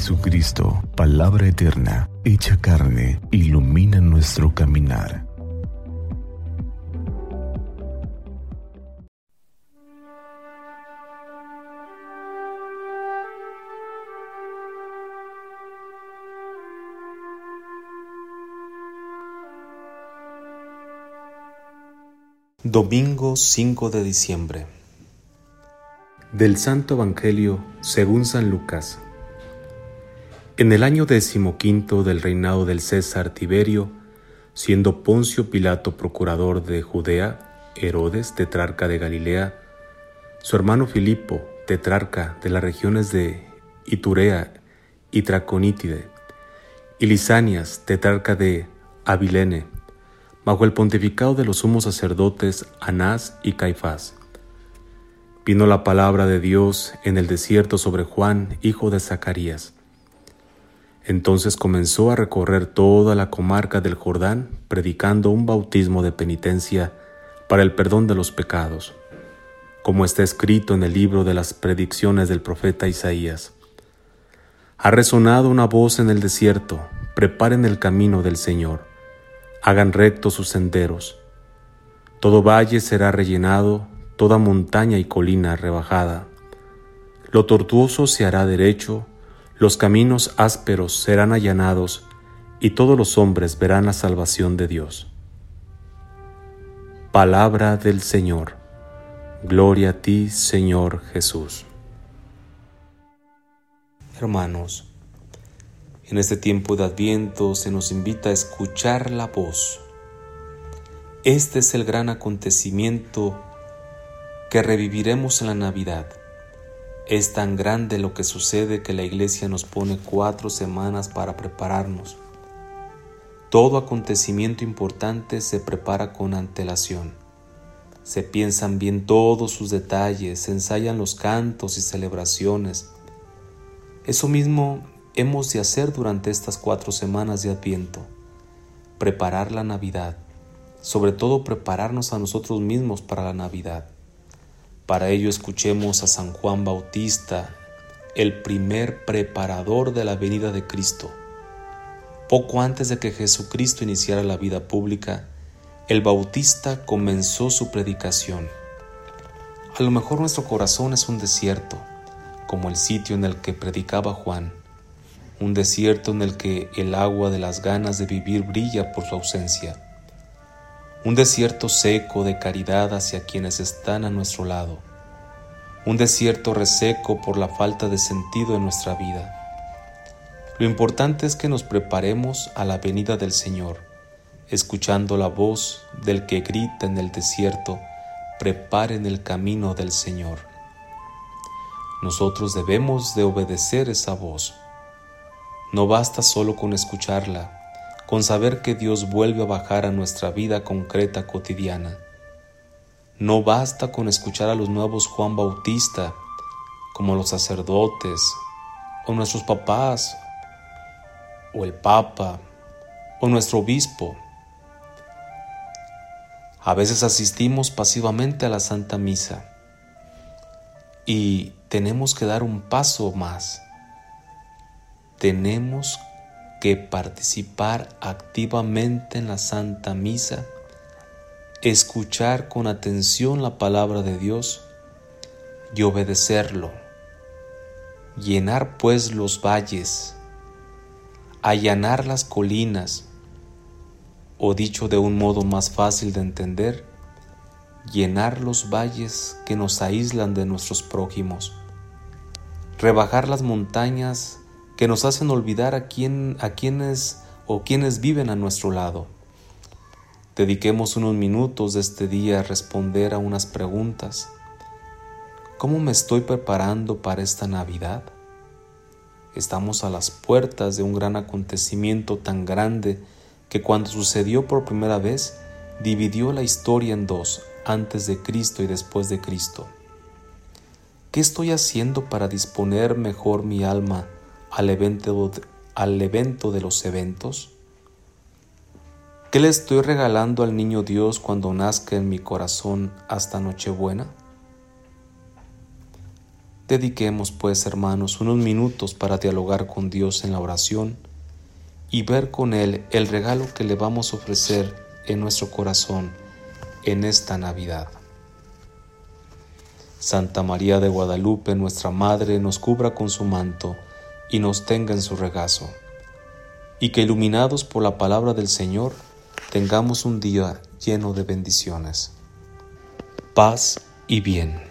Jesucristo, palabra eterna, hecha carne, ilumina nuestro caminar. Domingo 5 de diciembre. Del Santo Evangelio según San Lucas. En el año decimoquinto del reinado del César Tiberio, siendo Poncio Pilato procurador de Judea, Herodes tetrarca de Galilea, su hermano Filipo tetrarca de las regiones de Iturea y Traconítide, y Lisanias tetrarca de Abilene, bajo el pontificado de los sumos sacerdotes Anás y Caifás. Vino la palabra de Dios en el desierto sobre Juan, hijo de Zacarías. Entonces comenzó a recorrer toda la comarca del Jordán, predicando un bautismo de penitencia para el perdón de los pecados, como está escrito en el libro de las predicciones del profeta Isaías. Ha resonado una voz en el desierto, preparen el camino del Señor hagan rectos sus senderos. Todo valle será rellenado, toda montaña y colina rebajada. Lo tortuoso se hará derecho, los caminos ásperos serán allanados, y todos los hombres verán la salvación de Dios. Palabra del Señor. Gloria a ti, Señor Jesús. Hermanos, en este tiempo de Adviento se nos invita a escuchar la voz. Este es el gran acontecimiento que reviviremos en la Navidad. Es tan grande lo que sucede que la Iglesia nos pone cuatro semanas para prepararnos. Todo acontecimiento importante se prepara con antelación. Se piensan bien todos sus detalles, se ensayan los cantos y celebraciones. Eso mismo hemos de hacer durante estas cuatro semanas de Adviento. Preparar la Navidad, sobre todo prepararnos a nosotros mismos para la Navidad. Para ello escuchemos a San Juan Bautista, el primer preparador de la venida de Cristo. Poco antes de que Jesucristo iniciara la vida pública, el Bautista comenzó su predicación. A lo mejor nuestro corazón es un desierto, como el sitio en el que predicaba Juan un desierto en el que el agua de las ganas de vivir brilla por su ausencia, un desierto seco de caridad hacia quienes están a nuestro lado, un desierto reseco por la falta de sentido en nuestra vida. Lo importante es que nos preparemos a la venida del Señor, escuchando la voz del que grita en el desierto, preparen el camino del Señor. Nosotros debemos de obedecer esa voz no basta solo con escucharla, con saber que Dios vuelve a bajar a nuestra vida concreta cotidiana. No basta con escuchar a los nuevos Juan Bautista, como los sacerdotes, o nuestros papás, o el Papa, o nuestro obispo. A veces asistimos pasivamente a la Santa Misa y tenemos que dar un paso más tenemos que participar activamente en la Santa Misa, escuchar con atención la palabra de Dios y obedecerlo. Llenar pues los valles, allanar las colinas, o dicho de un modo más fácil de entender, llenar los valles que nos aíslan de nuestros prójimos, rebajar las montañas que nos hacen olvidar a, quién, a quienes o quienes viven a nuestro lado. Dediquemos unos minutos de este día a responder a unas preguntas. ¿Cómo me estoy preparando para esta Navidad? Estamos a las puertas de un gran acontecimiento tan grande que cuando sucedió por primera vez dividió la historia en dos, antes de Cristo y después de Cristo. ¿Qué estoy haciendo para disponer mejor mi alma al evento, al evento de los eventos? ¿Qué le estoy regalando al niño Dios cuando nazca en mi corazón hasta Nochebuena? Dediquemos, pues, hermanos, unos minutos para dialogar con Dios en la oración y ver con Él el regalo que le vamos a ofrecer en nuestro corazón en esta Navidad. Santa María de Guadalupe, nuestra Madre, nos cubra con su manto y nos tenga en su regazo, y que iluminados por la palabra del Señor, tengamos un día lleno de bendiciones. Paz y bien.